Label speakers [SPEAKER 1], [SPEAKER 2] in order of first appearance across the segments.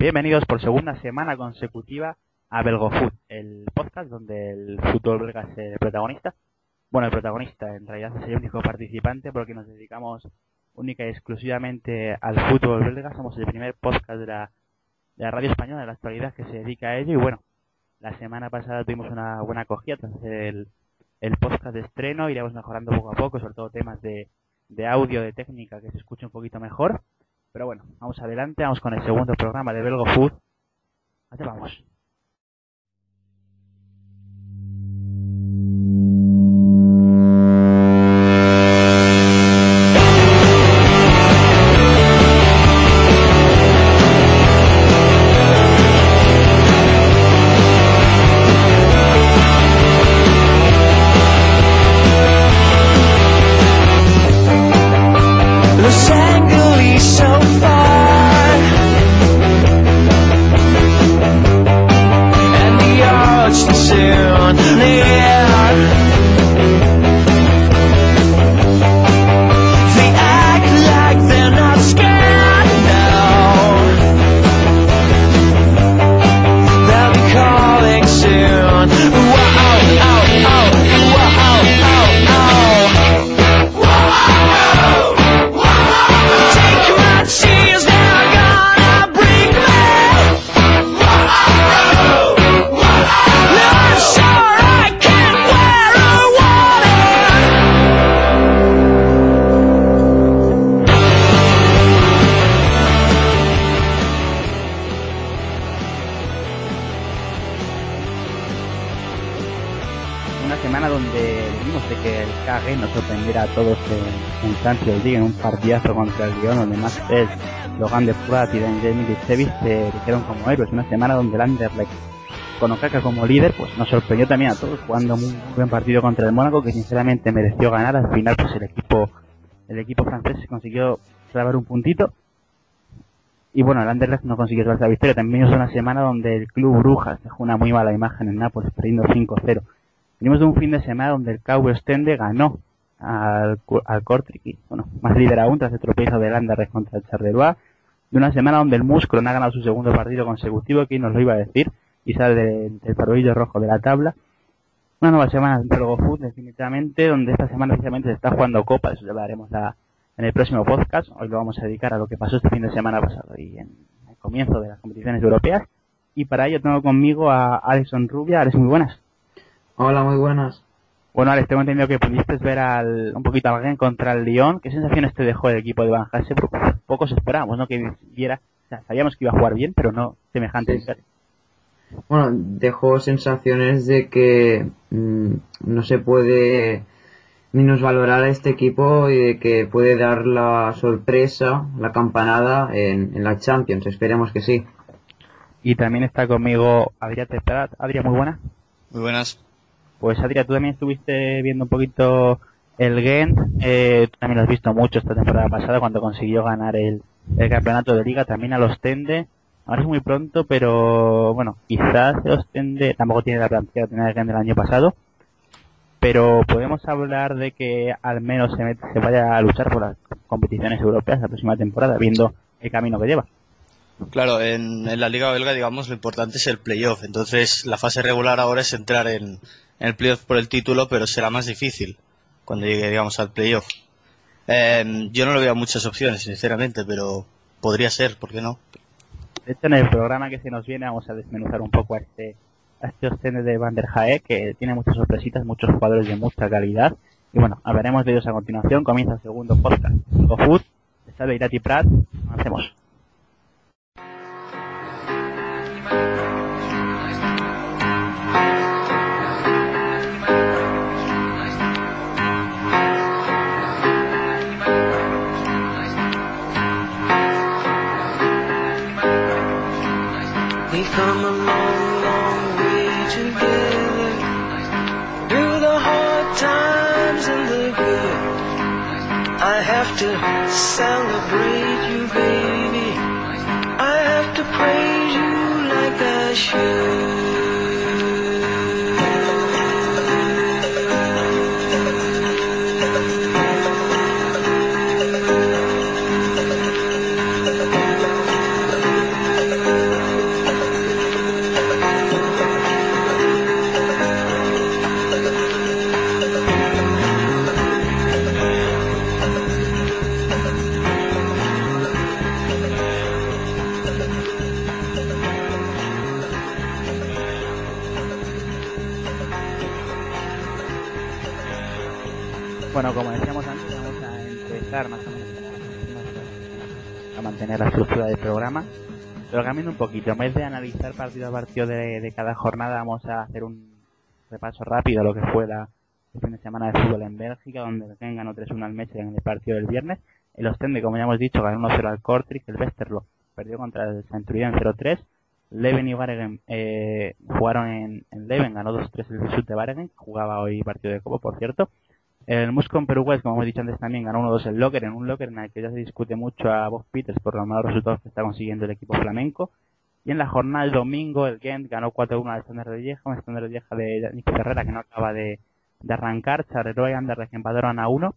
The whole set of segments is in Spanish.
[SPEAKER 1] Bienvenidos por segunda semana consecutiva a BelgoFoot, el podcast donde el fútbol belga es el protagonista. Bueno, el protagonista en realidad es el único participante porque nos dedicamos única y exclusivamente al fútbol belga. Somos el primer podcast de la, de la radio española de la actualidad que se dedica a ello y bueno, la semana pasada tuvimos una buena acogida tras el, el podcast de estreno, iremos mejorando poco a poco, sobre todo temas de, de audio, de técnica, que se escuche un poquito mejor. Pero bueno, vamos adelante, vamos con el segundo programa de Belgo Food. Allá vamos. En, un partidazo contra el Lyon, donde Max Tess, Logan de Prat y Daniel Milicevic se eligieron como héroes. Una semana donde el Anderlecht, con Okaka como líder, pues nos sorprendió también a todos, jugando muy buen partido contra el Mónaco, que sinceramente mereció ganar. Al final, pues el equipo, el equipo francés consiguió clavar un puntito. Y bueno, el Anderlecht no consiguió llevarse la victoria. También es una semana donde el club Brujas dejó una muy mala imagen en Nápoles, perdiendo 5-0. Venimos de un fin de semana donde el KV Ostende ganó al, al Kortrijk, y, bueno, más líder aún tras el tropiezo del Anderlecht contra el Charleroi. De una semana donde el Muscron ha ganado su segundo partido consecutivo, ¿quién nos lo iba a decir? Y sale del, del farolillo rojo de la tabla. Una nueva semana en Belgo Food, definitivamente, donde esta semana precisamente se está jugando Copa, eso ya lo haremos la- en el próximo podcast. Hoy lo vamos a dedicar a lo que pasó este fin de semana pasado y en el comienzo de las competiciones europeas. Y para ello tengo conmigo a Alison Rubia. Alex, muy buenas.
[SPEAKER 2] Hola, muy buenas.
[SPEAKER 1] Bueno, Alex, tengo entendido que pudiste ver al, un poquito al Gen contra el Lyon. ¿Qué sensaciones te dejó el equipo de Van? Porque pocos esperábamos, ¿no? Que viera, o sea, sabíamos que iba a jugar bien, pero no semejante.
[SPEAKER 2] Sí, Bueno, dejó sensaciones de que mm, no se puede minusvalorar a este equipo y de que puede dar la sorpresa, la campanada en, en la Champions. Esperemos que sí.
[SPEAKER 1] Y también está conmigo Adrián Teprat. Adrián, muy buena.
[SPEAKER 3] Muy buenas.
[SPEAKER 1] Pues Adrián, tú también estuviste viendo un poquito el Gen. Eh, tú también lo has visto mucho esta temporada pasada cuando consiguió ganar el, campeonato de liga. También al Ostende. Ahora es muy pronto, pero bueno, quizás el Ostende tampoco tiene la plantilla que tenía el del año pasado. Pero podemos hablar de que al menos se vaya a luchar por las competiciones europeas la próxima temporada, viendo el camino que lleva.
[SPEAKER 3] Claro, en, en la liga belga, digamos, lo importante es el playoff. Entonces, la fase regular ahora es entrar en, en el playoff por el título, pero será más difícil cuando llegue, digamos, al playoff. Eh, yo no le veo muchas opciones, sinceramente, pero podría ser, ¿por qué no?
[SPEAKER 1] De hecho, en el programa que se nos viene vamos a desmenuzar un poco a este, a este Ostende de Van der Hae, que tiene muchas sorpresitas, muchos jugadores de mucha calidad. Y bueno, hablaremos de ellos a continuación. Comienza el segundo podcast. Go Food, está Irati Prat. Avancemos.
[SPEAKER 4] Have to celebrate you, baby. I have to praise you like I should.
[SPEAKER 1] Estructura del programa. Pero cambiando un poquito, en vez de analizar partido a partido de, de cada jornada, vamos a hacer un repaso rápido a lo que fue la el fin de semana de fútbol en Bélgica, donde Gen ganó 3-1 al Mechelen en el partido del viernes. El Ostende, como ya hemos dicho, ganó 1-0 al Kortrijk. El Westerlo perdió contra el Centurion 0-3. Leven y Waregem eh, jugaron en, en Leven, ganó 2-3 el Bisut de Waregem, jugaba hoy partido de Copo, por cierto. El Muscon Perú West, como hemos dicho antes también, ganó 1-2 el Locker, en un Locker en el que ya se discute mucho a Bob Peters por los malos resultados que está consiguiendo el equipo flamenco. Y en la jornada del domingo, el Gent ganó 4-1 al Standard de Lieja, un Standard de Lieja de Nico Ferrera que no acaba de, de arrancar, Charleroi y Anderlecht empataron a 1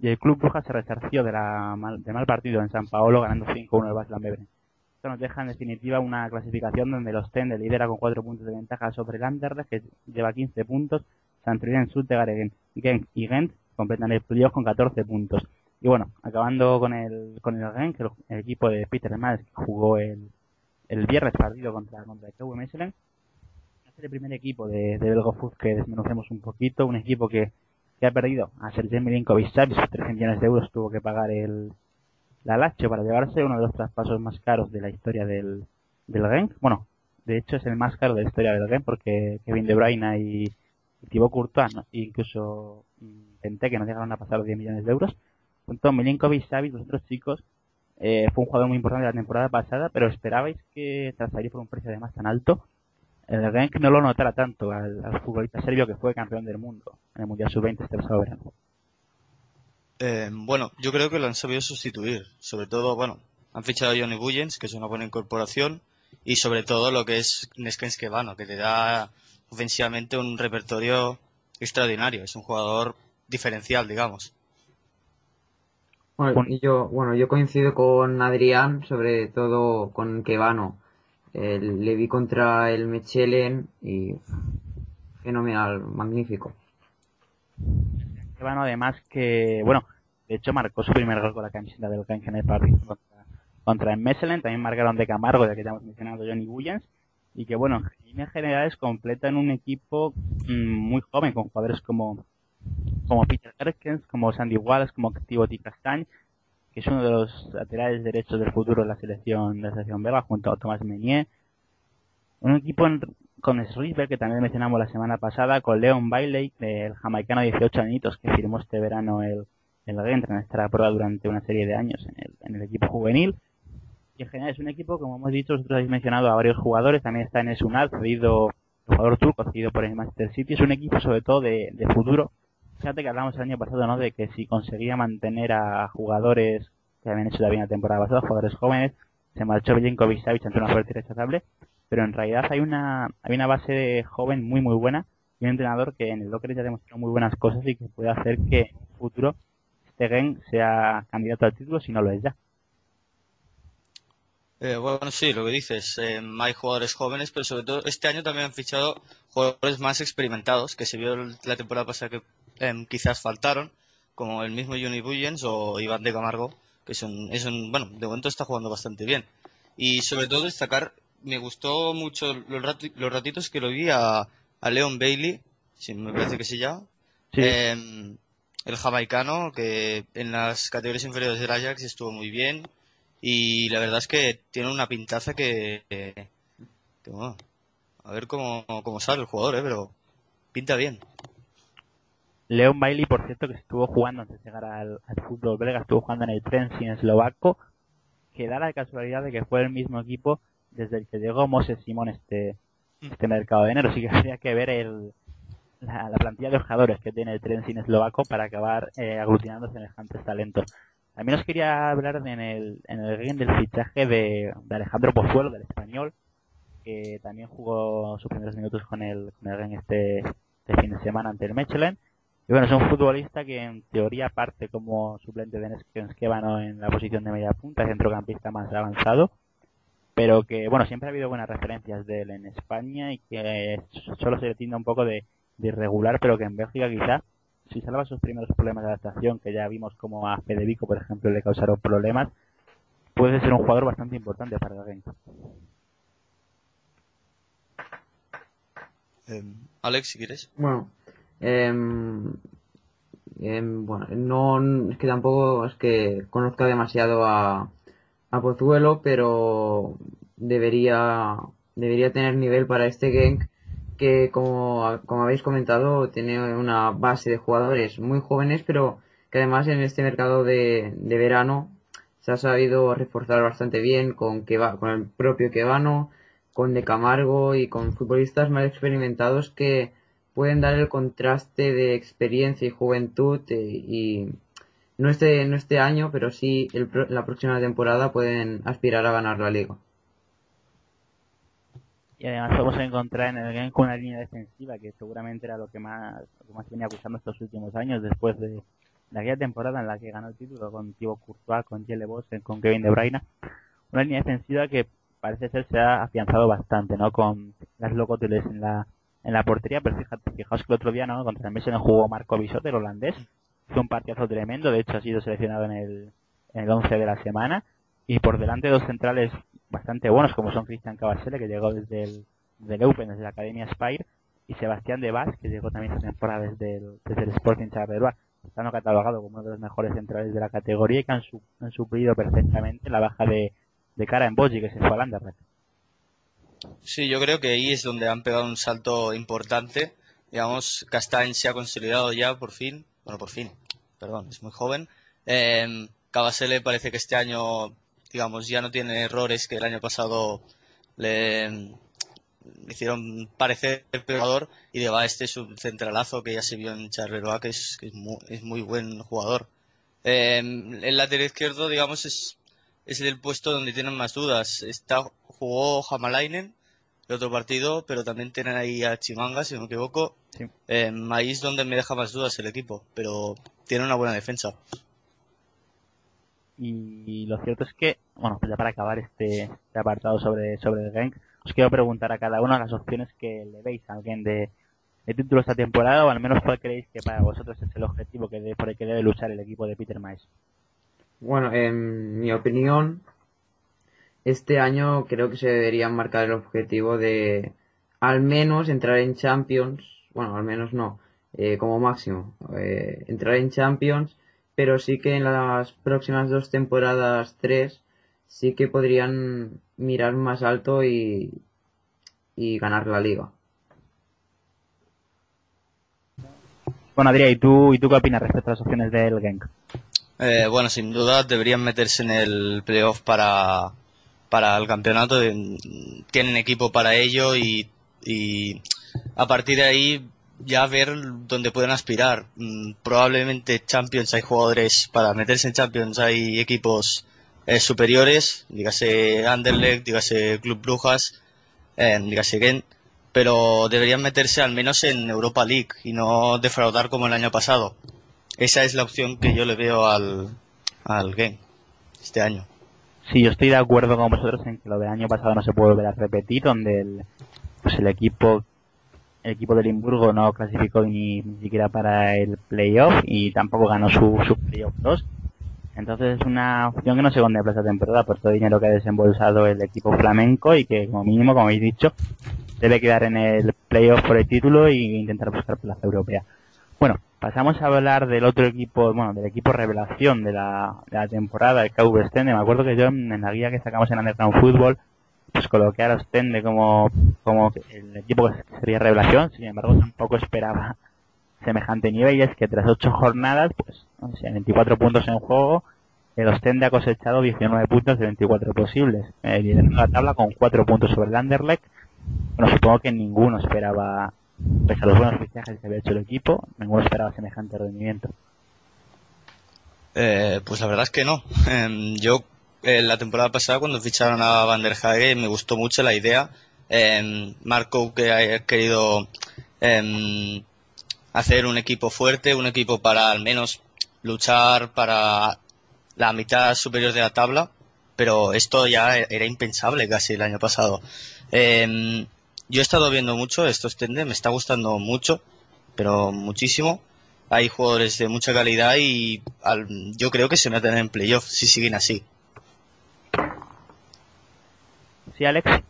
[SPEAKER 1] y el Club Brujas se resarció de, mal, partido en San Paolo ganando 5-1 el Baslan Bebren. Esto nos deja en definitiva una clasificación donde el Ostende lidera con 4 puntos de ventaja sobre el Anderlecht que lleva 15 puntos, Santrien, Suttegaren Genk y Gent completan el playoff con 14 puntos. Y bueno, acabando con el, con el Genk, el, el equipo de Peter que jugó el, el viernes partido contra, contra el KV Mechelen, es el primer equipo de, de Belgofut que desmenuzemos un poquito, un equipo que, que ha perdido a Sergei Milinkovic-Savic, 13 millones de euros tuvo que pagar el la Lazio para llevarse uno de los traspasos más caros de la historia del, del Genk. Bueno, de hecho es el más caro de la historia del Genk porque Kevin De Bruyne y, Thibaut Courtois, ¿no? incluso intenté que no llegaron a pasar los 10 millones de euros. Junto Milinkovic-Savic, los otros chicos, eh, fue un jugador muy importante la temporada pasada, pero esperabais que tras salir por un precio además tan alto, el Genk no lo notara tanto al, al, futbolista serbio que fue campeón del mundo en el Mundial Sub-20 este pasado verano.
[SPEAKER 3] Eh, bueno, yo creo que lo han sabido sustituir. Sobre todo, bueno, han fichado a Johnny Bullens, que es una buena incorporación, y sobre todo lo que es Neskens Kevano, que te da ofensivamente un repertorio extraordinario. Es un jugador diferencial, digamos.
[SPEAKER 2] Bueno, y yo, bueno, yo coincido con Adrián, sobre todo con Kevano. Eh, le vi contra el Mechelen y fenomenal, magnífico.
[SPEAKER 1] Kevano además que, bueno, de hecho marcó su primer gol con la camiseta del Genk en el partido contra, contra el Mechelen, también marcaron de Camargo, ya que ya hemos mencionado Johnny Bullens, y que bueno, en líneas generales completan un equipo mmm, muy joven, con jugadores como como Peter Erkens, como Sandy Wallace, como Tiboti Castañ, que es uno de los laterales derechos del futuro de la selección de la selección belga, junto a Thomas Meunier. Un equipo en, con Srisberg, que también mencionamos la semana pasada, con Leon Bailey, el jamaicano de 18 añitos, que firmó este verano el, el Gent en esta prueba durante una serie de años en el, en el equipo juvenil. En general es un equipo, como hemos dicho, vosotros habéis mencionado a varios jugadores, también está en Sunal, cedido, el jugador turco, cedido por el Manchester City. Es un equipo sobre todo de, futuro, fíjate que hablamos el año pasado, ¿no? De que si conseguía mantener a jugadores que habían hecho también la temporada pasada, jugadores jóvenes, se marchó Belinkovic Savic ante una oferta irrechazable, pero en realidad hay una, hay una base joven muy muy buena y un entrenador que en el Docker ya ha demostrado muy buenas cosas y que puede hacer que en el futuro este Gen sea candidato al título si no lo es ya.
[SPEAKER 3] Eh, bueno, sí, lo que dices, eh, hay jugadores jóvenes, pero sobre todo este año también han fichado jugadores más experimentados, que se vio la temporada pasada que eh, quizás faltaron, como el mismo Johnny Bullens o Iván de Camargo, que son, es un, bueno, de momento está jugando bastante bien. Y sobre todo destacar, me gustó mucho los, rati, los ratitos que lo vi a, a Leon Bailey, si me parece que se llama,
[SPEAKER 1] Sí.
[SPEAKER 3] eh, el jamaicano, que en las categorías inferiores del Ajax estuvo muy bien. Y la verdad es que tiene una pintaza que, bueno, a ver cómo, cómo sale el jugador, ¿eh? pero pinta bien.
[SPEAKER 1] Leon Bailey, por cierto, que estuvo jugando antes de llegar al, al fútbol belga, estuvo jugando en el Trenčín eslovaco, que da la casualidad de que fue el mismo equipo desde el que llegó Moses Simón este, este mercado de enero. Así que habría que ver el, la, la, plantilla de jugadores que tiene el Trenčín eslovaco para acabar eh, aglutinando semejantes talentos. También os quería hablar en el, en el del fichaje de, de Alejandro Pozuelo, del español, que también jugó sus primeros minutos con el, con el este, este fin de semana ante el Mechelen. Y bueno, es un futbolista que en teoría parte como suplente de Neskevano en la posición de media punta, centrocampista más avanzado, pero que bueno, siempre ha habido buenas referencias de él en España y que solo se le tilda un poco de, de irregular, pero que en Bélgica quizá si salva sus primeros problemas de adaptación, que ya vimos como a Federico, por ejemplo, le causaron problemas, puede ser un jugador bastante importante para el Genk.
[SPEAKER 3] Eh, Alex, si quieres.
[SPEAKER 2] Bueno, eh, Em, bueno, no es que tampoco es que conozca demasiado a, a Pozuelo, pero debería debería tener nivel para este Genk que como, como habéis comentado tiene una base de jugadores muy jóvenes pero que además en este mercado de, de verano se ha sabido reforzar bastante bien con, con el propio Quevano, con De Camargo y con futbolistas más experimentados que pueden dar el contraste de experiencia y juventud eh, y no este, no este año, pero sí el, la próxima temporada pueden aspirar a ganar la liga.
[SPEAKER 1] Y además podemos encontrar en el game con una línea defensiva que seguramente era lo que más, lo que más venía acusando estos últimos años después de, de aquella temporada en la que ganó el título con Thibaut Courtois, con Jelle Bossen, con Kevin De Bruyne. Una línea defensiva que parece ser se ha afianzado bastante, ¿no? Con las locoteles en la, en la portería, pero fíjate, fijaos que el otro día, ¿no? Contra el Messi jugó Marco Bisot, el holandés. Fue un partidazo tremendo, de hecho ha sido seleccionado en el, en el 11 de la semana. Y por delante dos centrales bastante buenos, como son Cristian Cabasele, que llegó desde el, del Open, desde la Academia Spire, y Sebastián de Vaz, que llegó también esta temporada desde el, desde el Sporting Charleroi estando catalogado como uno de los mejores centrales de la categoría y que han, han suplido perfectamente la baja de, de cara en Boji que se fue al Anderlecht.
[SPEAKER 3] Sí, yo creo que ahí es donde han pegado un salto importante. Digamos, Castañ se ha consolidado ya por fin, bueno, por fin, perdón, es muy joven. Eh, Cabasele parece que este año, digamos, ya no tiene errores que el año pasado le, hicieron parecer peor y de va este es un centralazo que ya se vio en Charleroi que es, que es, muy, es muy buen jugador. Eh, el lateral izquierdo, digamos, es, es el puesto donde tienen más dudas. Está, jugó Hamalainen el otro partido, pero también tienen ahí a Chimanga, si no me equivoco.
[SPEAKER 1] Sí.
[SPEAKER 3] Eh, ahí es donde me deja más dudas el equipo, pero tiene una buena defensa.
[SPEAKER 1] Y lo cierto es que, bueno, pues ya para acabar este, este apartado sobre, sobre el Genk, os quiero preguntar a cada uno las opciones que le veis a alguien de, de título esta temporada o al menos cuál creéis que para vosotros es el objetivo que de, por el que debe luchar el equipo de Peter Maes.
[SPEAKER 2] Bueno, en mi opinión, este año creo que se debería marcar el objetivo de al menos entrar en Champions, bueno, al menos no, eh, como máximo, eh, entrar en Champions, pero sí que en las próximas dos temporadas, tres, sí que podrían mirar más alto y, y ganar la liga.
[SPEAKER 1] Bueno, Adrián, ¿y tú, ¿y tú qué opinas respecto a las opciones del Genk?
[SPEAKER 3] Eh, bueno, sin duda deberían meterse en el playoff para, para el campeonato. Tienen equipo para ello y, y a partir de ahí ya ver dónde pueden aspirar. Mm, Probablemente Champions hay jugadores para meterse en Champions, hay equipos eh, superiores, dígase Anderlecht, dígase Club Brujas, eh, dígase Gent, pero deberían meterse al menos en Europa League y no defraudar como el año pasado. Esa es la opción que yo le veo al, al este año.
[SPEAKER 1] Sí, yo estoy de acuerdo con vosotros en que lo del año pasado no se puede volver a repetir, donde el, pues el equipo el equipo de Limburgo no clasificó ni, ni siquiera para el playoff y tampoco ganó su, su playoff 2. Entonces es una opción que no se contempla esta temporada por todo el dinero que ha desembolsado el equipo flamenco y que como mínimo, como habéis dicho, debe quedar en el playoff por el título e intentar buscar plaza europea. Bueno, pasamos a hablar del otro equipo, bueno, del equipo revelación de la, de la temporada, el KV Stende. Me acuerdo que yo en la guía que sacamos en Underground Football, pues coloqué a Ostende como, como el equipo que sería revelación, sin embargo tampoco esperaba semejante nivel y es que tras ocho jornadas, pues, o sea, 24 puntos en juego, el Ostende ha cosechado 19 puntos de 24 posibles, eh, liderando la tabla con 4 puntos sobre el Anderlecht. Bueno, supongo que ninguno esperaba, pese a los buenos fichajes que había hecho el equipo, ninguno esperaba semejante rendimiento.
[SPEAKER 3] Eh, pues la verdad es que no. Em, yo eh, la temporada pasada cuando ficharon a Van der Hage me gustó mucho la idea. Eh, Marco que ha querido eh, hacer un equipo fuerte, un equipo para al menos luchar para la mitad superior de la tabla, pero esto ya era impensable casi el año pasado. Eh, yo he estado viendo mucho estos tendes, me está gustando mucho, pero muchísimo. Hay jugadores de mucha calidad y al- yo creo que se meten en playoff si siguen así.
[SPEAKER 1] ¿Sí, Alex?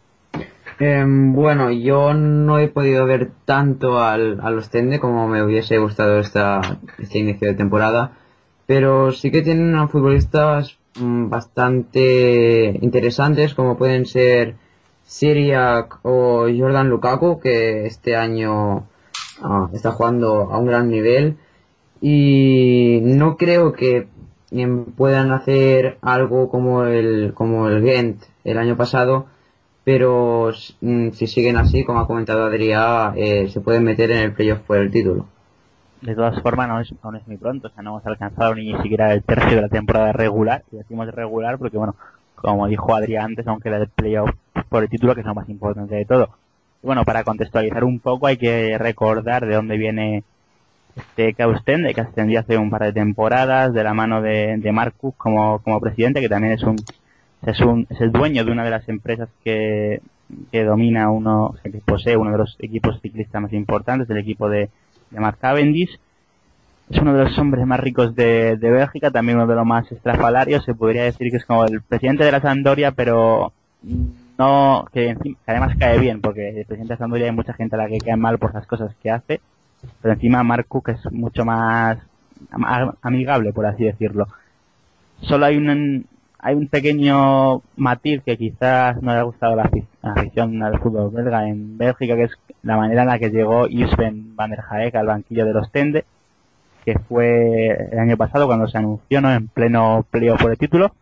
[SPEAKER 2] Em, bueno, yo no he podido ver tanto al, al Ostende como me hubiese gustado esta, este inicio de temporada, pero sí que tienen a futbolistas mm, bastante interesantes como pueden ser Siriak o Jordan Lukaku que este año ah, está jugando a un gran nivel y no creo que em, puedan hacer algo como el como el Gent el año pasado pero mm, si siguen así, como ha comentado Adrián, eh, se pueden meter en el playoff por el título.
[SPEAKER 1] De todas formas, no es, aún es muy pronto, o sea, no hemos alcanzado ni siquiera el tercio de la temporada regular, y decimos regular porque, bueno, como dijo Adrián antes, aunque el playoff por el título, que es lo más importante de todo. Y bueno, para contextualizar un poco, hay que recordar de dónde viene este Caustende, que ascendió hace un par de temporadas, de la mano de, de Marcus como, como presidente, que también es un es, un, es el dueño de una de las empresas que, que domina uno, que posee uno de los equipos ciclistas más importantes, el equipo de, de Mark Cavendish. Es uno de los hombres más ricos de, de Bélgica, también uno de los más estrafalarios. Se podría decir que es como el presidente de la Sandoria, pero no, que, que además cae bien, porque el presidente de la Sandoria hay mucha gente a la que cae mal por las cosas que hace. Pero encima Mark Cook es mucho más amigable, por así decirlo. Solo hay un, hay un pequeño matiz que quizás no le ha gustado la, afición del fútbol belga en Bélgica, que es la manera en la que llegó Isven van der Haek al banquillo de los Tende, que fue el año pasado cuando se anunció en pleno pleo por el título.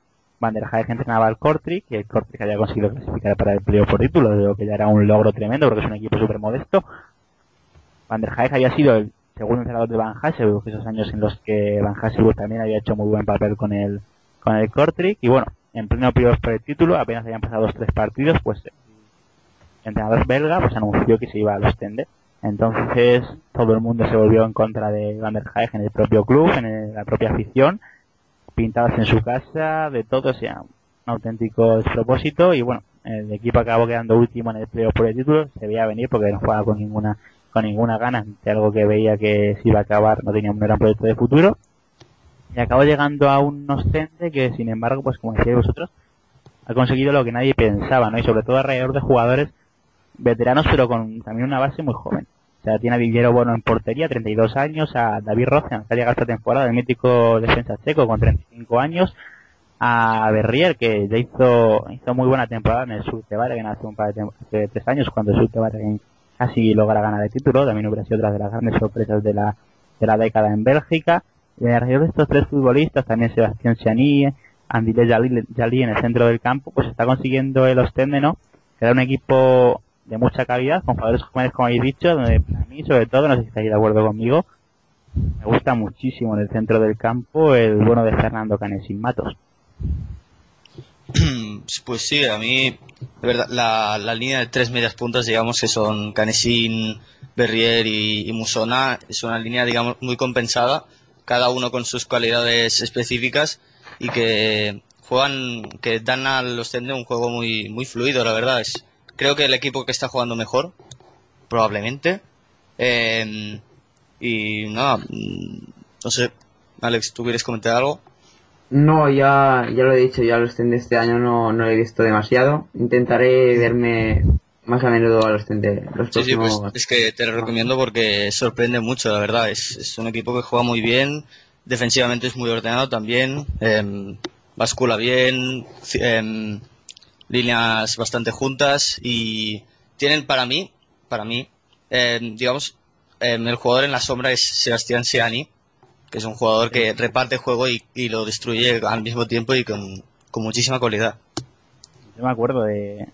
[SPEAKER 1] Van der Haek entrenaba al Kortrijk y el Kortrijk había conseguido clasificar para el pleo por título, lo que ya era un logro tremendo porque es un equipo súper modesto. Van der Haek había sido el segundo entrenador de Van Hasselburg, esos años en los que Van Hasselburg también había hecho muy buen papel con el con el Kortrijk y bueno, en pleno periodo por el título, apenas habían pasado dos tres partidos, pues el entrenador belga pues anunció que se iba a los Tende. Entonces todo el mundo se volvió en contra de Van der Haeg en el propio club, en la propia afición, pintadas en su casa, de todo, o sea, un auténtico despropósito. Y bueno, el equipo acabó quedando último en el playoff por el título, se veía venir porque no jugaba con ninguna con ninguna gana de algo que veía que se iba a acabar, no tenía un gran proyecto de futuro y acabó llegando a un Ostende que, sin embargo, pues como decíais vosotros, ha conseguido lo que nadie pensaba, ¿no? Y sobre todo alrededor de jugadores veteranos, pero con también una base muy joven. O sea, tiene a Villero Bueno en portería, 32 años, a David Rozen, que ha llegado esta temporada, el mítico defensa checo, con 35 años, a Berrier, que ya hizo, hizo muy buena temporada en el Sur de Vareguen hace un par de, hace tres años, cuando el Sur de casi logra ganar el título, también hubiera sido otra de las grandes sorpresas de la, de la década en Bélgica. Y alrededor de estos tres futbolistas, también Sebastián Chani, Andile Jalí en el centro del campo, pues está consiguiendo el Ostende, ¿no? Que era un equipo de mucha calidad, con jugadores jóvenes, como habéis dicho, donde para mí, sobre todo, no sé si estáis de acuerdo conmigo, me gusta muchísimo en el centro del campo el bueno de Fernando Canesin Matos.
[SPEAKER 3] Pues sí, a mí, de verdad, la, línea de tres medias puntas, digamos, que son Canesin, Berrier y Musona, es una línea, digamos, muy compensada cada uno con sus cualidades específicas y que juegan, que dan a los un juego muy, muy fluido, la verdad. Es, creo que el equipo que está jugando mejor, probablemente. Eh, y nada, mm, no sé, Alex, ¿tú quieres comentar algo?
[SPEAKER 2] No, ya, ya lo he dicho, ya los Tende este año no, no he visto demasiado. Intentaré verme más a menudo a los Tende. Los
[SPEAKER 3] sí, sí, pues es que te lo recomiendo porque sorprende mucho, la verdad. Es, es un equipo que juega muy bien, defensivamente es muy ordenado también, eh, bascula bien, eh, líneas bastante juntas y tienen para mí, para mí, eh, digamos, el jugador en la sombra es Sebastián Siani, que es un jugador que reparte juego y, y lo destruye al mismo tiempo y con, con muchísima cualidad.
[SPEAKER 1] Yo me acuerdo de,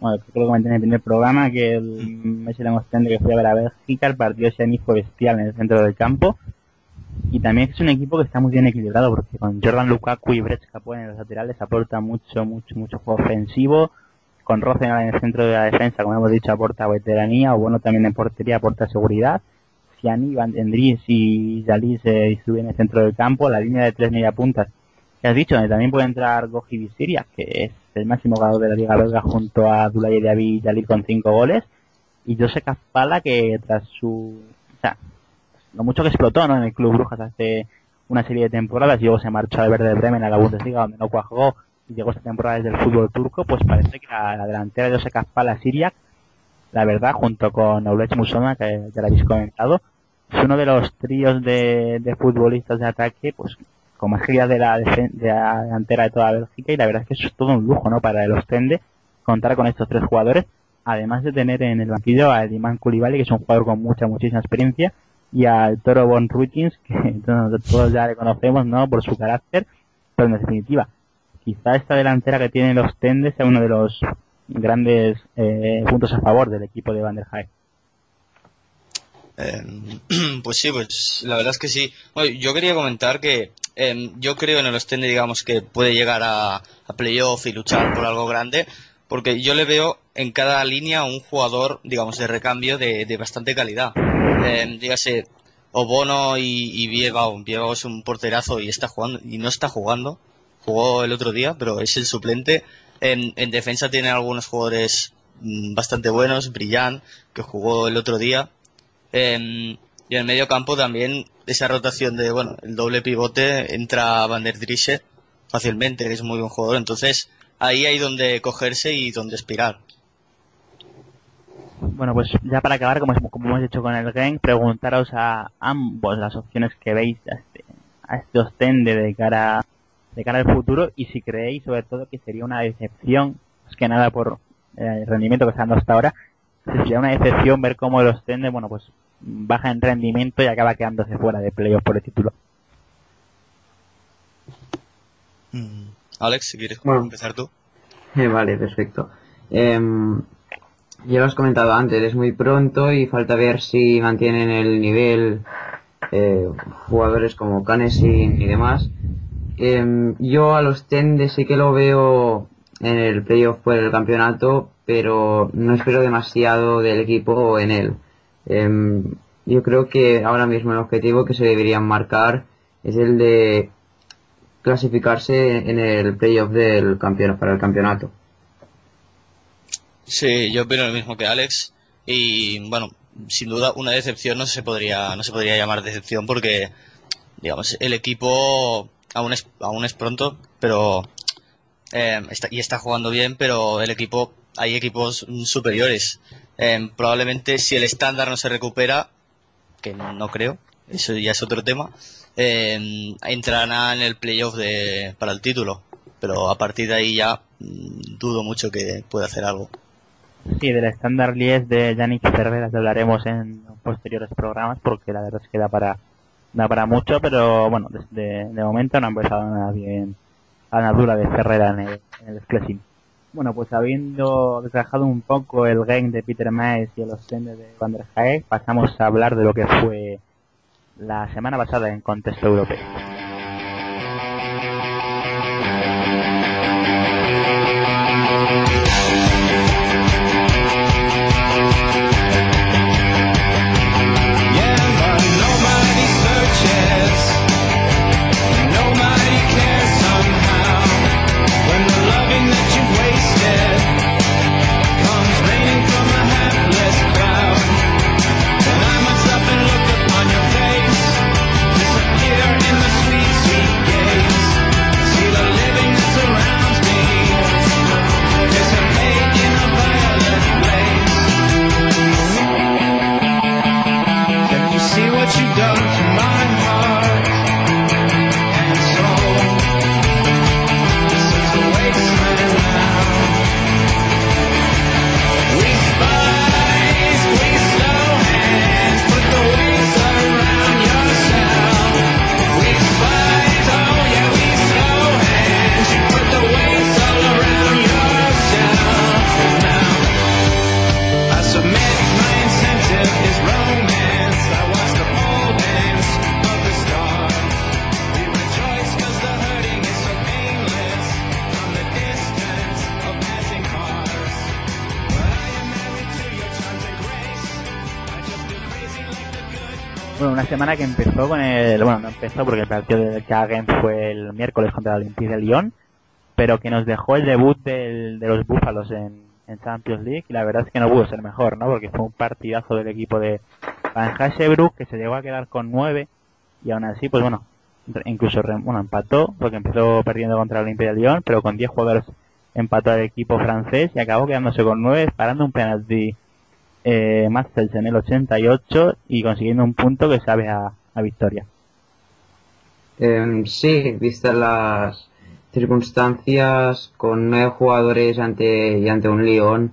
[SPEAKER 1] bueno, creo que comenté en el primer programa que el mes de que fui a ver a Bélgica, el partido de fue bestial en el centro del campo. Y también es un equipo que está muy bien equilibrado porque con Jordan Lukaku y Brett Capone en los laterales aporta mucho, mucho, mucho juego ofensivo. Con Rosen en el centro de la defensa, como hemos dicho, aporta veteranía o bueno, también en portería aporta seguridad. Siani, Van Dendries y Jalis se distribuyen en el centro del campo. La línea de tres media puntas has dicho, también puede entrar Goji Visiria, que es el máximo ganador de la Liga Belga junto a Dulay David Yalir con cinco goles. Y José Caspala, que tras su. O sea, lo mucho que explotó ¿no? en el Club Brujas hace una serie de temporadas y luego se marchó al Verde Bremen a la Bundesliga, donde no cuajó llegó esta temporada desde el fútbol turco, pues parece que la, la delantera de Osaka Spala Siria, la verdad, junto con Oulech Musoma, que ya lo habéis comentado, es uno de los tríos de, de futbolistas de ataque, pues como estrella de la, de la delantera de toda Bélgica y la verdad es que es todo un lujo, ¿no? Para el Ostende contar con estos tres jugadores, además de tener en el banquillo a Diman Koulibaly, que es un jugador con mucha, muchísima experiencia, y al Toro Von Ruitins, que todos ya le conocemos, ¿no? Por su carácter, pero en definitiva, quizá esta delantera que tiene los Ostende sea uno de los grandes eh, puntos a favor del equipo de Van der Haag.
[SPEAKER 3] Em, pues sí, pues la verdad es que sí. Bueno, yo quería comentar que em, yo creo en el Ostende, digamos, que puede llegar a, a playoff y luchar por algo grande, porque yo le veo en cada línea un jugador, digamos, de recambio de, bastante calidad. Em, dígase, Obono y, y Biebao. Biebao es un porterazo y está jugando, y no está jugando. Jugó el otro día, pero es el suplente. En, en defensa tiene algunos jugadores mm, bastante buenos, Brillant, que jugó el otro día. Em, y en el medio campo también esa rotación de, bueno, el doble pivote entra Van der Driessen fácilmente, que es muy buen jugador. Entonces, ahí hay donde cogerse y donde aspirar.
[SPEAKER 1] Bueno, pues ya para acabar, como, como hemos hecho con el game, preguntaros a ambos las opciones que veis a este, a este Ostende de cara, de cara al futuro y si creéis sobre todo que sería una decepción, más que nada por eh, el rendimiento que está dando hasta ahora, si sería una decepción ver cómo el Ostende, bueno, pues baja en rendimiento y acaba quedándose fuera de playoff por el título.
[SPEAKER 3] Mm. Alex, si quieres
[SPEAKER 2] Bueno.
[SPEAKER 3] empezar tú.
[SPEAKER 2] Eh, vale, perfecto. Em, ya lo has comentado antes, es muy pronto y falta ver si mantienen el nivel eh, jugadores como Canesin y demás. Em, yo a los Tende sí que lo veo en el playoff por el campeonato, pero no espero demasiado del equipo en él. Em, yo creo que ahora mismo el objetivo que se deberían marcar es el de clasificarse en el playoff del campeonato para el campeonato.
[SPEAKER 3] Sí, yo opino lo mismo que Alex. Y bueno, sin duda una decepción no se podría, no se podría llamar decepción porque, digamos, el equipo aún es, aún es pronto, pero está, y está jugando bien, pero el equipo, hay equipos superiores. Eh, probablemente si el estándar no se recupera, que no, creo, eso ya es otro tema, eh, entrarán en el playoff de, para el título. Pero a partir de ahí ya mm, dudo mucho que pueda hacer algo.
[SPEAKER 1] Sí, del estándar Lies de Yannick Cerveras hablaremos en posteriores programas porque la verdad es que da para, da para mucho, pero bueno, desde de momento no ha empezado nada bien a la dura de Ferrera en el, en el. Bueno, pues habiendo desgajado un poco el game de Peter Maes y el Ostende de Van der Haeg, pasamos a hablar de lo que fue la semana pasada en contexto europeo. Semana que empezó con el... Bueno, no empezó porque el partido del Kagen fue el miércoles contra el Olympique de Lyon, pero que nos dejó el debut del- de los Búfalos en, Champions League y la verdad es que no pudo ser mejor, ¿no? Porque fue un partidazo del equipo de Van Hassebrook que se llegó a quedar con nueve y aún así, pues bueno, incluso bueno, empató, porque empezó perdiendo contra el Olimpia de Lyon, pero con 10 jugadores empató al equipo francés y acabó quedándose con 9, parando un penalti eh, Marcels en el 88 y consiguiendo un punto que sabe a, victoria.
[SPEAKER 2] Em, sí, vistas las circunstancias, con nueve jugadores ante, y ante un Lyon,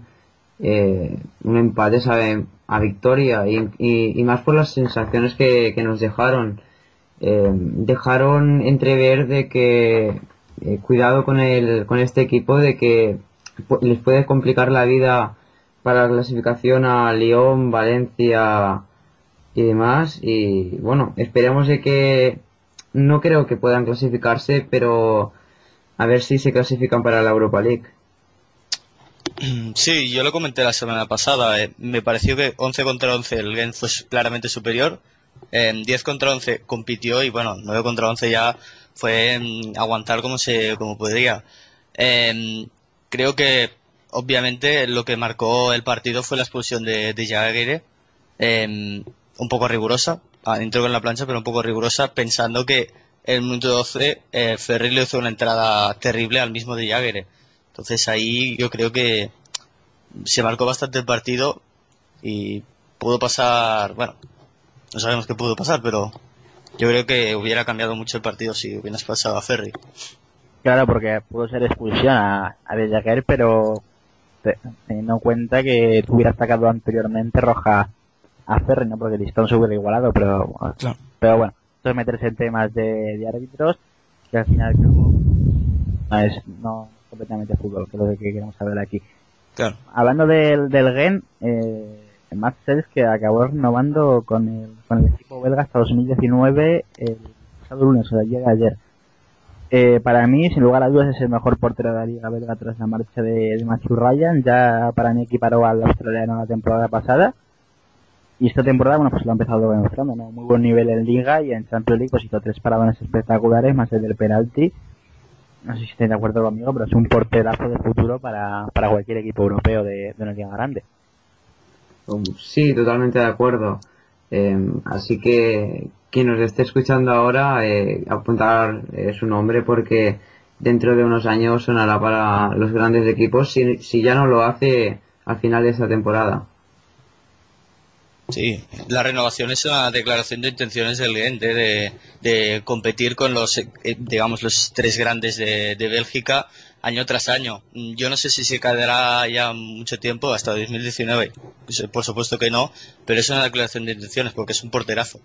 [SPEAKER 2] eh, un empate sabe a victoria y, y- más por las sensaciones que, que nos dejaron. Em, dejaron entrever de que eh, cuidado con, el, con este equipo, de que les puede complicar la vida para la clasificación a Lyon, Valencia y demás. Y bueno, esperemos de que no creo que puedan clasificarse, pero a ver si se clasifican para la Europa League.
[SPEAKER 3] Sí, yo lo comenté la semana pasada. eh, me pareció que 11 contra 11 el Gent fue claramente superior. En 10 contra 11 compitió y bueno, 9 contra 11 ya fue aguantar como se como podría. Em, creo que obviamente lo que marcó el partido fue la expulsión de, de em, un poco rigurosa, ah, entró con la plancha pero un poco rigurosa pensando que en el minuto 12 eh, le hizo una entrada terrible al mismo de Jagger. Entonces ahí yo creo que se marcó bastante el partido y pudo pasar, bueno, no sabemos qué pudo pasar, pero yo creo que hubiera cambiado mucho el partido si hubieras pasado a Ferry.
[SPEAKER 1] Claro, porque pudo ser expulsión a, a pero teniendo en cuenta que tú hubieras sacado anteriormente roja a Ferri, ¿no? Porque el listón se hubiera igualado, pero,
[SPEAKER 3] Claro.
[SPEAKER 1] pero bueno, esto es meterse en temas de, de árbitros, que al final no es no completamente fútbol, que es lo que queremos saber aquí.
[SPEAKER 3] Claro.
[SPEAKER 1] Hablando del, del Gen, eh, Matt Sells que acabó renovando con el, con el equipo belga hasta 2019 el pasado lunes, o sea, llega ayer. Eh, para mí, sin lugar a dudas, es el mejor portero de la liga belga tras la marcha de, Matthew Ryan. Ya para mí equiparó al australiano la temporada pasada. Y esta temporada, bueno, pues lo ha empezado demostrando, ¿no? Muy buen nivel en Liga y en Champions League pues hizo tres paradones espectaculares, más el del penalti. No sé si estáis de acuerdo conmigo, pero es un porterazo de futuro para, para cualquier equipo europeo de, de una liga grande.
[SPEAKER 2] Um, Sí, totalmente de acuerdo. Em, así que quien nos esté escuchando ahora, eh, apuntar eh, su nombre porque dentro de unos años sonará para los grandes equipos si, si ya no lo hace al final de esta temporada.
[SPEAKER 3] Sí, la renovación es una declaración de intenciones del ¿eh? de, competir con los, eh, digamos, los tres grandes de, de Bélgica año tras año. Yo no sé si se quedará ya mucho tiempo, hasta 2019. Pues, Por supuesto que no, pero es una declaración de intenciones porque es un porterazo.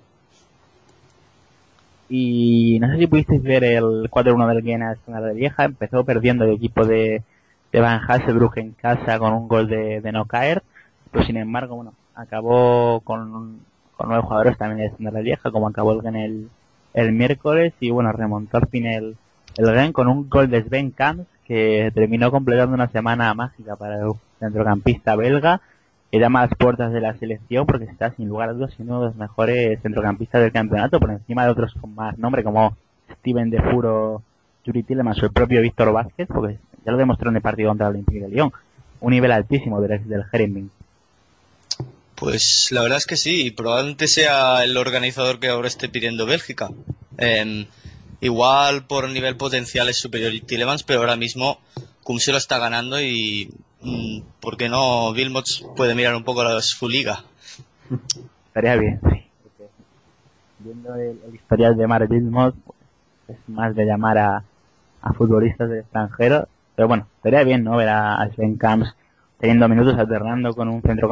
[SPEAKER 1] Y no sé si pudisteis ver el 4-1 del Viena en la Lieja. Empezó perdiendo el equipo de, de Van Hasselbroek en casa con un gol de, de no caer. Pero sin embargo, bueno, acabó con, con nueve jugadores también de la Lieja, como acabó el el, el miércoles. Y bueno, remontó al fin el, el Gen con un gol de Sven Kamps que terminó completando una semana mágica para el centrocampista belga que llama a las puertas de la selección porque está sin lugar a dudas siendo uno de los mejores centrocampistas del campeonato por encima de otros con más nombre como Steven De Furo, Yuri Tillemans o el propio Víctor Vázquez porque ya lo demostró en el partido contra el Olympique de Lyon un nivel altísimo del, del Jeremín
[SPEAKER 3] Pues la verdad es que sí, probablemente sea el organizador que ahora esté pidiendo Bélgica. Em, igual por nivel potencial es superior Tillemans, pero ahora mismo Cum se lo está ganando y ¿por qué no Wilmots puede mirar un poco la, su liga?
[SPEAKER 1] estaría bien sí porque viendo el, el historial de Mar Wilmot pues, es más de llamar a, a futbolistas del extranjero pero bueno estaría bien no ver a, a Sven Kamps teniendo minutos alternando con un centro,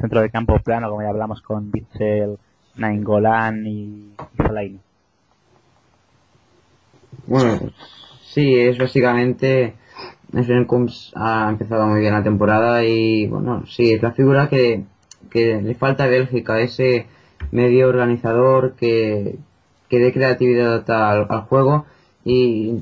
[SPEAKER 1] centro de campo plano como ya hablamos con Bitzel, Nainggolan y, y Fellaini.
[SPEAKER 2] Bueno, sí, es básicamente. Sven Kums ha empezado muy bien la temporada y, bueno, sí, es la figura que, que le falta a Bélgica, ese medio organizador que, que dé creatividad al, al juego y,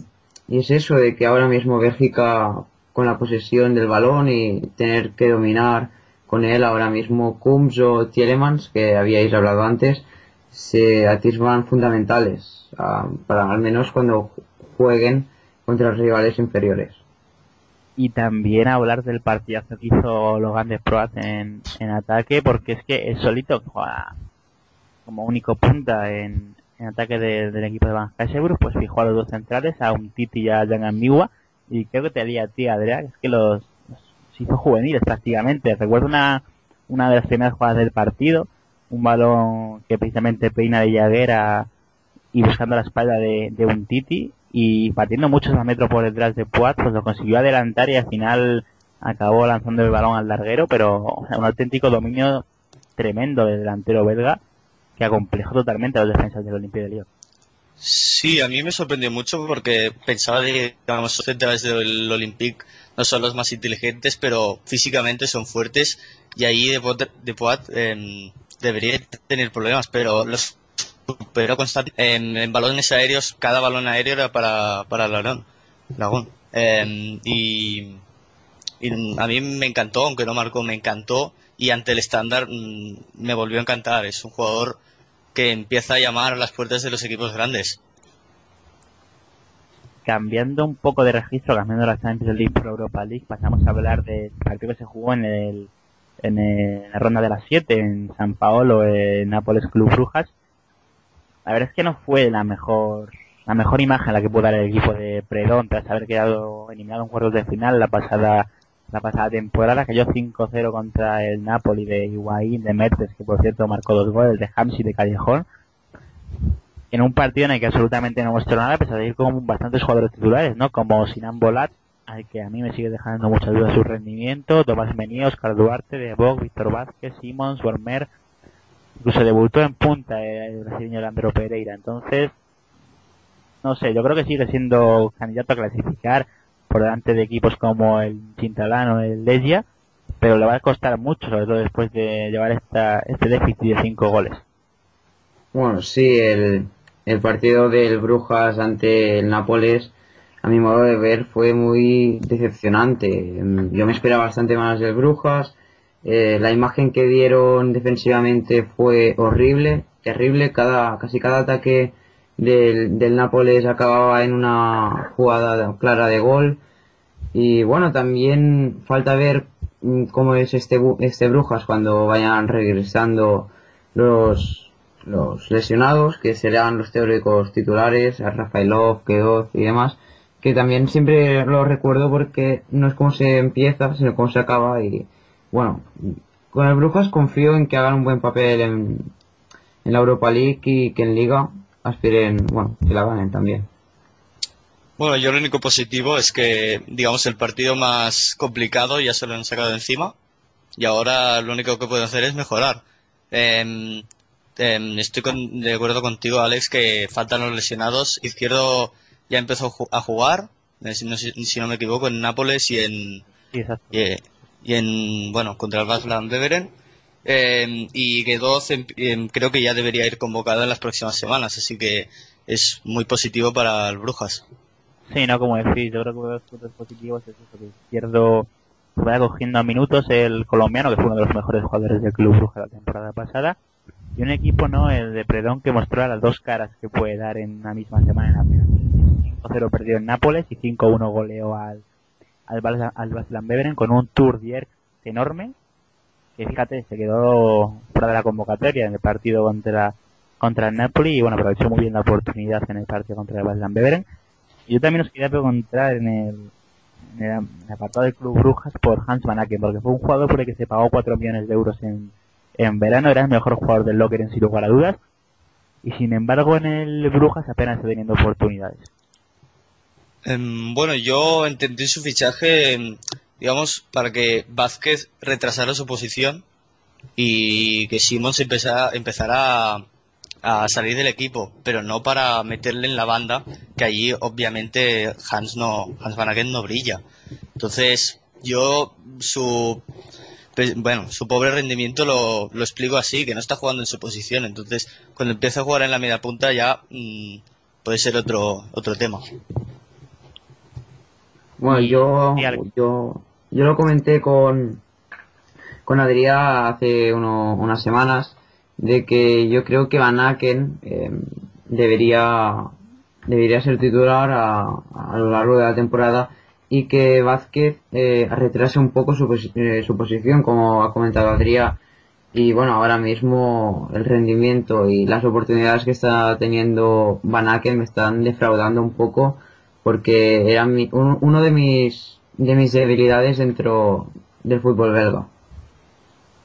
[SPEAKER 2] es eso de que ahora mismo Bélgica con la posesión del balón y tener que dominar con él ahora mismo Kums o Tielemans, que habíais hablado antes, se atisban fundamentales ah, para al menos cuando ju- jueguen contra los rivales inferiores.
[SPEAKER 1] Y también hablar del partidazo que hizo Logan de Proat en, en ataque, porque es que el solito juega como único punta en, en ataque de- del equipo de Van Hasebrug, pues fijó a los dos centrales, a un Titi y a Jan Amigua, y creo que te haría a ti, Adrián, es que los, los hizo juveniles prácticamente. Recuerdo una, una de las primeras jugadas del partido, un balón que precisamente peina de Llaguera y buscando la espalda de, de un Titi y partiendo muchos metros por detrás de Puat, pues lo consiguió adelantar y al final acabó lanzando el balón al larguero, pero un auténtico dominio tremendo del delantero belga que acomplejó totalmente a los defensas del Olympique de Lyon.
[SPEAKER 3] Sí, a mí me sorprendió mucho porque pensaba digamos, los centrales del Olympique no son los más inteligentes, pero físicamente son fuertes y ahí de, de em, debería tener problemas, pero los superó constante en, balones aéreos, cada balón aéreo era para, para Lagón. Lagón. Em, y, a mí me encantó, aunque no marcó, me encantó y ante el estándar mm, me volvió a encantar. Es un jugador que empieza a llamar a las puertas de los equipos grandes.
[SPEAKER 1] Cambiando un poco de registro, cambiando la Champions League por Europa League, pasamos a hablar del partido que se jugó en el en la ronda de las 7 en San Paolo, en Nápoles Club Brujas. La verdad es que no fue la mejor la mejor imagen la que pudo dar el equipo de Predón tras haber quedado eliminado en cuartos de final la pasada la pasada temporada, cayó 5-0 contra el Napoli de Higuaín, de Mertes, que por cierto marcó dos goles, de Hamsi de Callejón, en un partido en el que absolutamente no mostró nada, a ir con bastantes jugadores titulares, ¿no? Como Sinan Bolat, al que a mí me sigue dejando muchas dudas su rendimiento, Tomás Mení, Oscar Duarte, De Bog, Víctor Vázquez, Simons, Wermer, incluso debutó en punta el brasileño Leandro Pereira, entonces, no sé, yo creo que sigue siendo candidato a clasificar por delante de equipos como el Chintalano, el Legia, pero le va a costar mucho, sobre todo después de llevar esta, este déficit de cinco goles.
[SPEAKER 2] Bueno, sí, el, el partido del Brujas ante el Nápoles, a mi modo de ver, fue muy decepcionante. Yo me esperaba bastante más del Brujas. Eh, la imagen que dieron defensivamente fue horrible, terrible. Cada, casi cada ataque del, del Nápoles acababa en una jugada clara de gol. Y bueno, también falta ver mm, cómo es este, este Brujas cuando vayan regresando los, los lesionados, que serán los teóricos titulares, a Rafaelov, Keoz y demás, que también siempre lo recuerdo porque no es cómo se empieza, sino cómo se acaba y bueno, con el Brujas confío en que hagan un buen papel en, en la Europa League y que en Liga aspiren, bueno, que la ganen también.
[SPEAKER 3] Bueno, yo lo único positivo es que, digamos, el partido más complicado ya se lo han sacado encima y ahora lo único que pueden hacer es mejorar. Em, estoy con- de acuerdo contigo, Alex, que faltan los lesionados. Izquierdo ya empezó a ju- a jugar, eh, si no, si- si no me equivoco, en Nápoles y en,
[SPEAKER 1] Sí, exacto.
[SPEAKER 3] y, eh, y en bueno contra el Baslan Beveren eh, y Guedoz em- em, creo que ya debería ir convocado en las próximas semanas así que es muy positivo para el Brujas
[SPEAKER 1] Sí, no, como decís, yo creo que uno de los puntos positivos es eso, que Izquierdo vaya cogiendo a minutos el colombiano, que fue uno de los mejores jugadores del Club Bruja la temporada pasada, y un equipo, ¿no?, el de Predón, que mostró las dos caras que puede dar en una misma semana en la Premier League. 5-0 perdió en Nápoles y 5-1 goleó al, al, Bas- al Baslan Beveren con un Tour Dierks enorme, que fíjate, se quedó fuera de la convocatoria en el partido contra, contra el Napoli, y bueno, aprovechó muy bien la oportunidad en el partido contra el Baslan Beveren. Y yo también os quería preguntar en el, apartado del Club Brujas por Hans Van Aken, porque fue un jugador por el que se pagó 4 millones de euros en, en verano, era el mejor jugador del Locker en sin lugar a dudas, y sin embargo en el Brujas apenas está teniendo oportunidades.
[SPEAKER 3] Em, bueno yo entendí su fichaje em, digamos para que Vázquez retrasara su posición y que Simons empezara, empezara a, salir del equipo pero no para meterle en la banda que allí obviamente Hans no Hans no brilla entonces yo su pues, bueno, su pobre rendimiento lo, lo explico así, que no está jugando en su posición. Entonces, cuando empieza a jugar en la media punta ya mm, puede ser otro otro tema.
[SPEAKER 2] Bueno, yo, yo, yo lo comenté con, con Adrián hace uno- unas semanas de que yo creo que Van Aken eh, debería, debería ser titular a, a lo largo de la temporada y que Vázquez eh, retrase un poco su, eh, su posición, como ha comentado Adrián. Y bueno, ahora mismo el rendimiento y las oportunidades que está teniendo Van Aken me están defraudando un poco porque era mi- un- uno de mis, de mis debilidades dentro del fútbol belga.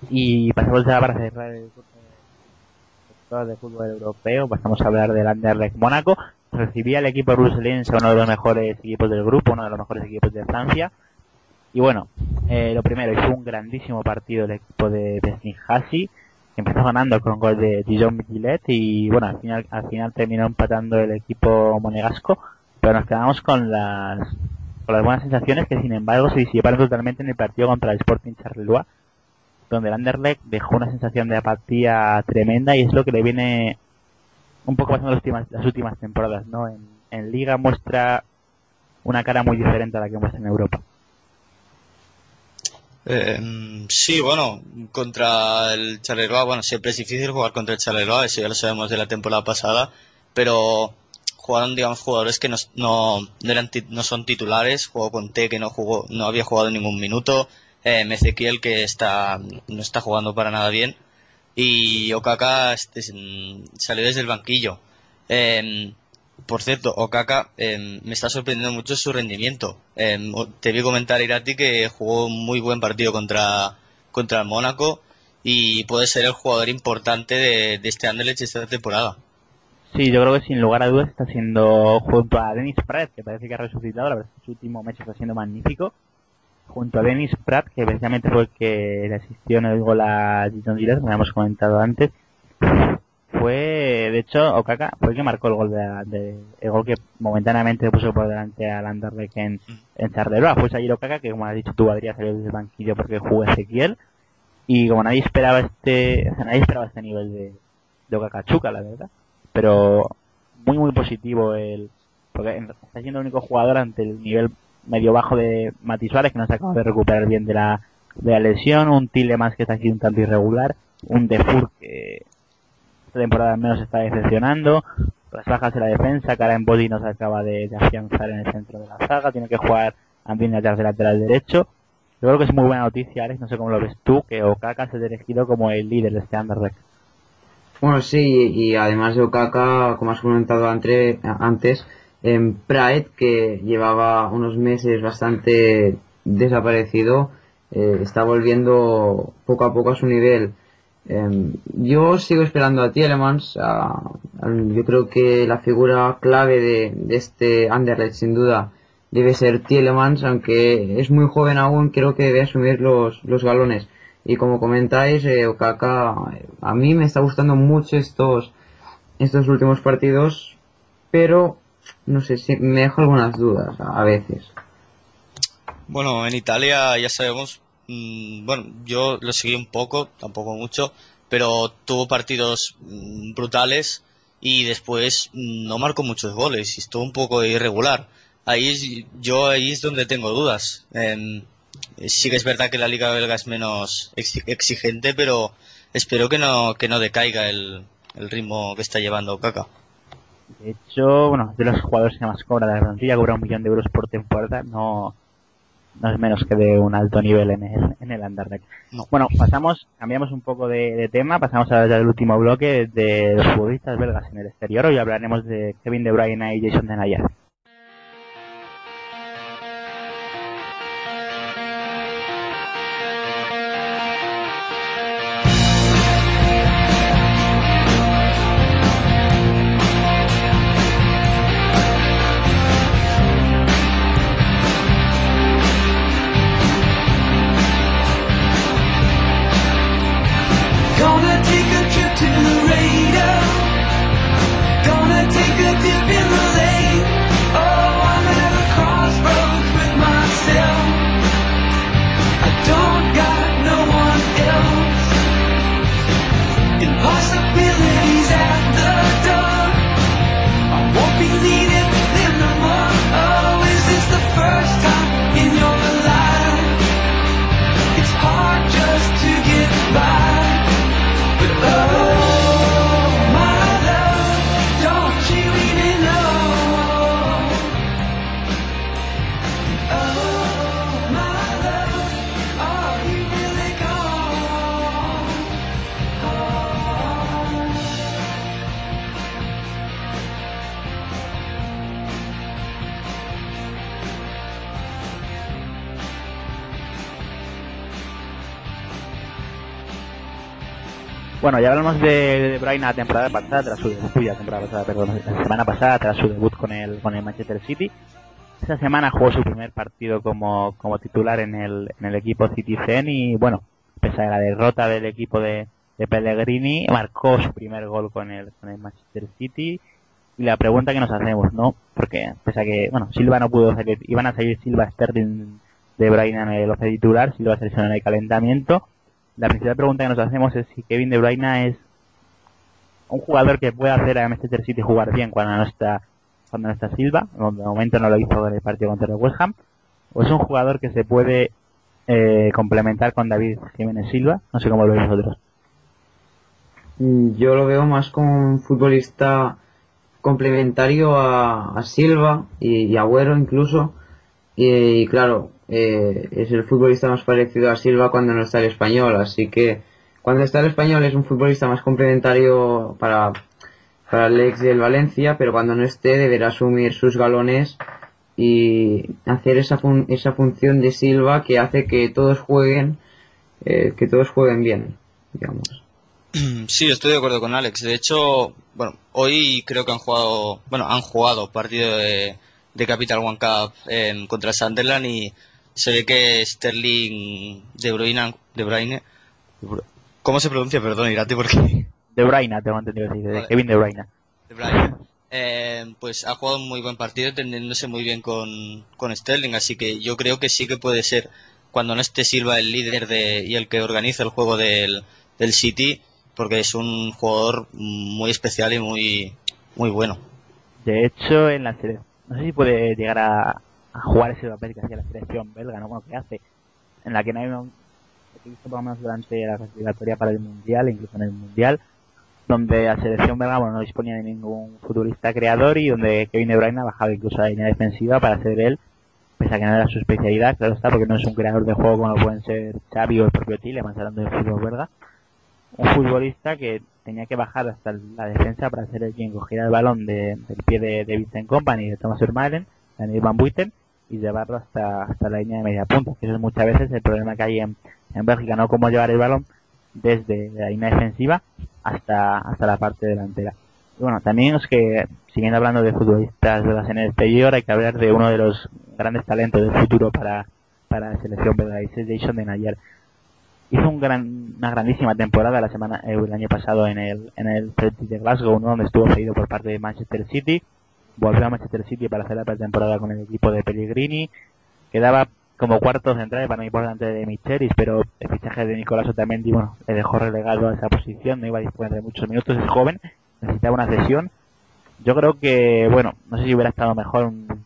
[SPEAKER 1] Y pasamos ya para cerrar el curso de, fútbol europeo, pasamos a hablar del Anderlecht Mónaco. Recibía el equipo bruselense, uno de los mejores equipos del grupo, uno de los mejores equipos de Francia. Y bueno, eh, lo primero, hizo un grandísimo partido el equipo de Besnihasi, que empezó ganando con gol de Dijon Gillet y bueno, al final, al final terminó empatando el equipo monegasco, pero nos quedamos con las, con las buenas sensaciones que sin embargo se disiparon totalmente en el partido contra el Sporting Charleroi, donde el Anderlecht dejó una sensación de apatía tremenda y es lo que le viene un poco pasando las últimas, las últimas temporadas, ¿no? En, en Liga muestra una cara muy diferente a la que muestra en Europa.
[SPEAKER 3] Eh, sí, bueno, contra el Charleroi, bueno, siempre es difícil jugar contra el Charleroi, eso ya lo sabemos de la temporada pasada, pero jugaron, digamos, jugadores que no, no, no no son titulares, jugó con T que no jugó, no había jugado ningún minuto, eh, Ezequiel que está, no está jugando para nada bien, y Okaka este, mm, salió desde el banquillo. Eh, por cierto, Okaka eh, me está sorprendiendo mucho su rendimiento. O- te vi comentar, Irati, que jugó un muy buen partido contra, contra el Mónaco y puede ser el jugador importante de, de este Anderlecht esta temporada.
[SPEAKER 1] Sí, yo creo que sin lugar a dudas está siendo junto a Dennis Pratt, que parece que ha resucitado, la verdad es que su último mes está siendo magnífico. Junto a Dennis Pratt, que precisamente fue el que le asistió en el gol a Giton Gilles, como habíamos comentado antes. Fue, de hecho, Okaka fue el que marcó el gol de, de- el gol que momentáneamente puso por delante al Anderlecht en, en Charleroi. Fue Sayir Okaka, que como has dicho tú, Adrián salió desde el banquillo porque jugó Ezequiel. Y como nadie esperaba este, o sea, nadie esperaba este nivel de, de Okaka Chuca, la verdad pero muy muy positivo el porque en- está siendo el único jugador ante el nivel medio bajo de Mati Suárez que no se acaba de recuperar bien de la de la lesión, un Tillemans que está aquí un tanto irregular, un Defur que esta temporada al menos está decepcionando, las bajas de la defensa, Karen Body no se acaba de, de afianzar en el centro de la saga, tiene que jugar Anthony atrás de lateral derecho. Yo creo que es muy buena noticia, Alex, no sé cómo lo ves tú, que Okaka se ha elegido como el líder de este Anderlecht.
[SPEAKER 2] Bueno, sí, y además de Okaka, como has comentado ante- antes, en Praet, que llevaba unos meses bastante desaparecido, eh, está volviendo poco a poco a su nivel. Em, yo sigo esperando a Tielemans, yo creo que la figura clave de, de este Anderlecht sin duda debe ser Tielemans, aunque es muy joven aún, creo que debe asumir los, los galones. Y como comentáis, eh, Okaka, a mí me está gustando mucho estos, estos últimos partidos, pero no sé si me dejo algunas dudas a, veces.
[SPEAKER 3] Bueno, en Italia ya sabemos, mm, bueno, yo lo seguí un poco, tampoco mucho, pero tuvo partidos mm, brutales y después mm, no marcó muchos goles y estuvo un poco irregular. Ahí es- yo ahí es donde tengo dudas. Em, sí que es verdad que la liga belga es menos exi- exigente, pero espero que no que no decaiga el, el ritmo que está llevando Kaka.
[SPEAKER 1] De hecho, bueno, de los jugadores que más cobra la plantilla, cobra un millón de euros por temporada, no, no es menos que de un alto nivel en el, en el Anderlecht.
[SPEAKER 3] No.
[SPEAKER 1] Bueno, pasamos, cambiamos un poco de, de tema, pasamos a ya el último bloque de los futbolistas belgas en el exterior. Hoy hablaremos de Kevin De Bruyne y Jason Denayer. Bueno, ya hablamos de, de Bruyne la temporada pasada, tras su la semana pasada, tras su debut con el, con el Manchester City. Esta semana jugó su primer partido como, como titular en el, en el equipo Citizen y bueno, pese a la derrota del equipo de, de Pellegrini, marcó su primer gol con el, con el Manchester City. Y la pregunta que nos hacemos, ¿no? Porque pese a que, bueno, Silva no pudo salir, iban a salir Silva, Sterling, De Bruyne en el 11 titular, Silva se lesionó en el calentamiento. La principal pregunta que nos hacemos es si Kevin De Bruyne es un jugador que puede hacer a Manchester City jugar bien cuando no está cuando no está Silva, de momento no lo hizo en el partido contra el West Ham, o es un jugador que se puede eh, complementar con David Jiménez Silva, no sé cómo lo veis vosotros.
[SPEAKER 2] Mm, Yo lo veo más como un futbolista complementario a, Silva y, y Agüero incluso. Y claro, eh, es el futbolista más parecido a Silva cuando no está el español. Así que cuando está el español es un futbolista más complementario para, para el ex del Valencia, pero cuando no esté deberá asumir sus galones y hacer esa, fun- esa función de Silva que hace que todos jueguen, eh, que todos jueguen bien, digamos.
[SPEAKER 3] Sí, estoy de acuerdo con Alex. De hecho, bueno, hoy creo que han jugado, bueno, han jugado partido de, de Capital One Cup en, contra Sunderland y se ve que Sterling De Bruyne, De Bruyne, ¿cómo se pronuncia? Perdón, Irati, porque
[SPEAKER 1] De Bruyne, tengo entendido de
[SPEAKER 3] Vale.
[SPEAKER 1] Kevin De Bruyne.
[SPEAKER 3] De Bruyne, eh, pues ha jugado un muy buen partido, entendiéndose muy bien con, con Sterling, así que yo creo que sí que puede ser cuando no esté Silva el líder de, y el que organiza el juego del, del City, porque es un jugador muy especial y muy, muy bueno.
[SPEAKER 1] De hecho, en la selección, no sé si puede llegar a, a jugar ese papel que hacía la selección belga, ¿no? Bueno, que hace, en la que no hay un, he visto por lo menos durante la clasificatoria para el Mundial, incluso en el Mundial, donde la selección belga bueno, no disponía de ningún futbolista creador y donde Kevin De Bruyne ha bajado incluso a la línea defensiva para ser él, pese a que no era su especialidad, claro está, porque no es un creador de juego como lo pueden ser Xavi o el propio Tielemans hablando de fútbol belga, un futbolista que tenía que bajar hasta la defensa para ser el quien cogiera el balón de- del pie de, de Vincent Company, de Thomas Vermaelen, Daniel Van Buiten, y llevarlo hasta, hasta la línea de media punta, que eso es muchas veces el problema que hay en, en Bélgica, no cómo llevar el balón desde la línea defensiva hasta, hasta la parte delantera. Y bueno, también es que, siguiendo hablando de futbolistas de en el exterior, hay que hablar de uno de los grandes talentos del futuro para, para la selección belga, es Jason Denayer hizo un gran, una grandísima temporada la semana eh, el año pasado en el en el de Glasgow, ¿no? donde estuvo cedido por parte de Manchester City, volvió a Manchester City para hacer la pretemporada con el equipo de Pellegrini, quedaba como cuarto central para mí por delante de Michelis, pero el fichaje de Nicolás Otamendi, bueno, le dejó relegado a esa posición, no iba a disponer de muchos minutos, es joven, necesitaba una sesión. Yo creo que, bueno, no sé si hubiera estado mejor un-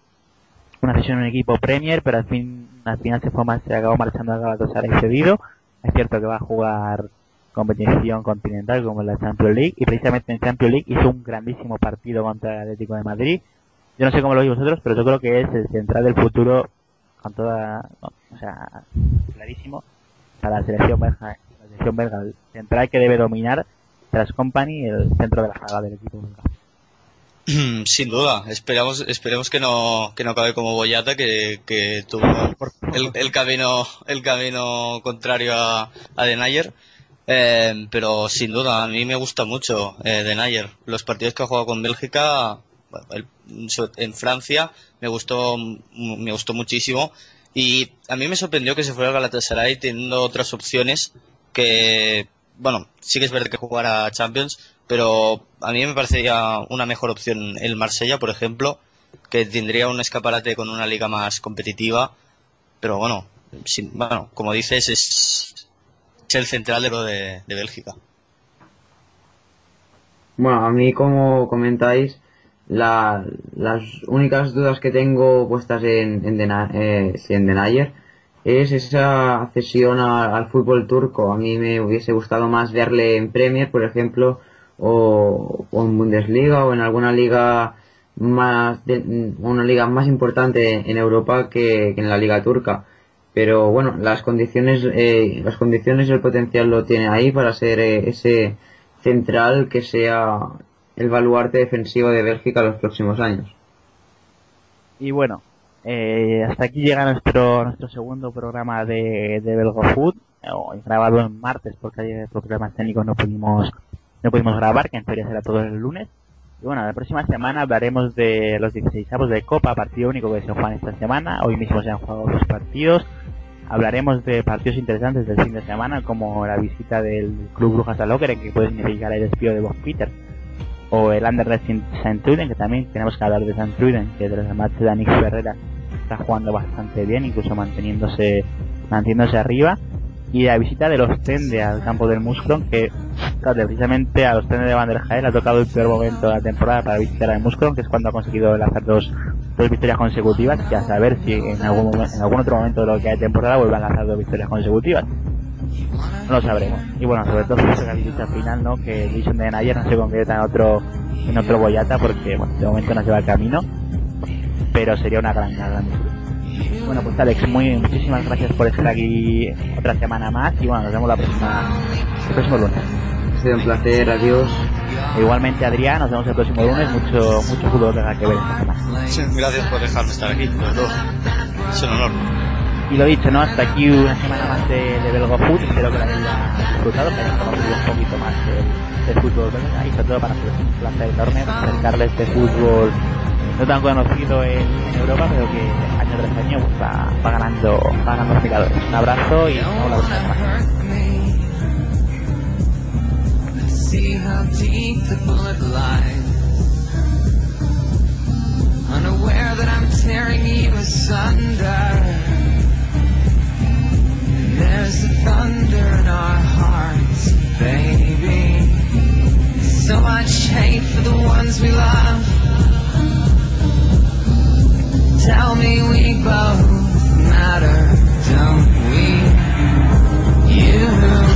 [SPEAKER 1] una sesión en un equipo Premier, pero al fin, al final se fue más, se acabó marchando a Galatasaray cedido. Es cierto que va a jugar competición continental como la Champions League y precisamente en Champions League hizo un grandísimo partido contra el Atlético de Madrid. Yo no sé cómo lo veis vosotros, pero yo creo que es el central del futuro con toda, o sea, clarísimo para la selección belga, la selección belga, el central que debe dominar tras Company el centro de la saga del equipo belga.
[SPEAKER 3] Sin duda, esperamos, esperemos que no, que no acabe como Boyata, que, que tuvo el, el camino, el camino contrario a, a Denayer. Eh, pero sin duda, a mí me gusta mucho eh, Denayer. Los partidos que ha jugado con Bélgica, en Francia, me gustó, me gustó muchísimo. Y a mí me sorprendió que se fuera al Galatasaray teniendo otras opciones que, bueno, sí que es verdad que jugara Champions, pero a mí me parecería una mejor opción el Marsella, por ejemplo, que tendría un escaparate con una liga más competitiva, pero bueno, sin- bueno como dices, es, es el central de de, Bélgica.
[SPEAKER 2] Bueno, a mí, como comentáis, la- las únicas dudas que tengo puestas en, en, eh, en Denayer es esa cesión al fútbol turco. A mí me hubiese gustado más verle en Premier, por ejemplo, o, o en Bundesliga o en alguna liga más de- una liga más importante en Europa que, que en la liga turca. Pero bueno, las condiciones, eh, las condiciones y el potencial lo tiene ahí para ser eh, ese central que sea el baluarte defensivo de Bélgica los próximos años.
[SPEAKER 1] Y bueno, eh, hasta aquí llega nuestro nuestro segundo programa de, de Belgo Food. hoy grabado en martes porque por problemas técnicos no pudimos no pudimos grabar, que en teoría será todo el lunes. Y bueno, la próxima semana hablaremos de los 16 de Copa, partido único que se juega esta semana. Hoy mismo se han jugado dos partidos. Hablaremos de partidos interesantes del fin de semana, como la visita del Club Brujas a Lokeren, que puede significar el despido de Bob Peter, o el Anderlecht St. Truden, que también tenemos que hablar de St. Truden, que tras el match de Nick Ferreira está jugando bastante bien, incluso manteniéndose, manteniéndose arriba y la visita de los Tende al campo del Muscron, que precisamente a los Tende de Van der Jael ha tocado el peor momento de la temporada para visitar al Muscron, que es cuando ha conseguido lanzar dos, dos victorias consecutivas, y a saber si en algún, en algún otro momento de lo que hay temporada vuelvan a lanzar dos victorias consecutivas. No lo sabremos. Y bueno, sobre todo la visita final, ¿no? Que el Vision de Nayer no se convierta en otro, en otro Boyata, porque bueno, de momento no se va el camino, pero sería una gran, gran bueno, pues Alex, muy, muchísimas gracias por estar aquí otra semana más y bueno, nos vemos la próxima, el próximo lunes.
[SPEAKER 2] Ha sido un placer, adiós.
[SPEAKER 1] Igualmente Adrián, nos vemos el próximo lunes, mucho, mucho fútbol tenga que ver esta semana.
[SPEAKER 3] Sí, gracias por dejarme estar aquí, los dos. Es un honor.
[SPEAKER 1] Y lo dicho, ¿no? Hasta aquí una semana más de, de Belgo Food, espero que la hayan disfrutado, que hayan conocido un poquito más del, del fútbol belga y sobre todo para nosotros es un placer enorme acercarles este fútbol no tan conocido en, Europa, pero que año tras año pues, va, va ganando va ganando admiradores. Un abrazo y nos vemos la próxima.
[SPEAKER 4] Unaware that I'm tearing you asunder. There's the thunder in our hearts, baby. So much hate for the ones we love. Tell me we both matter, don't we? You.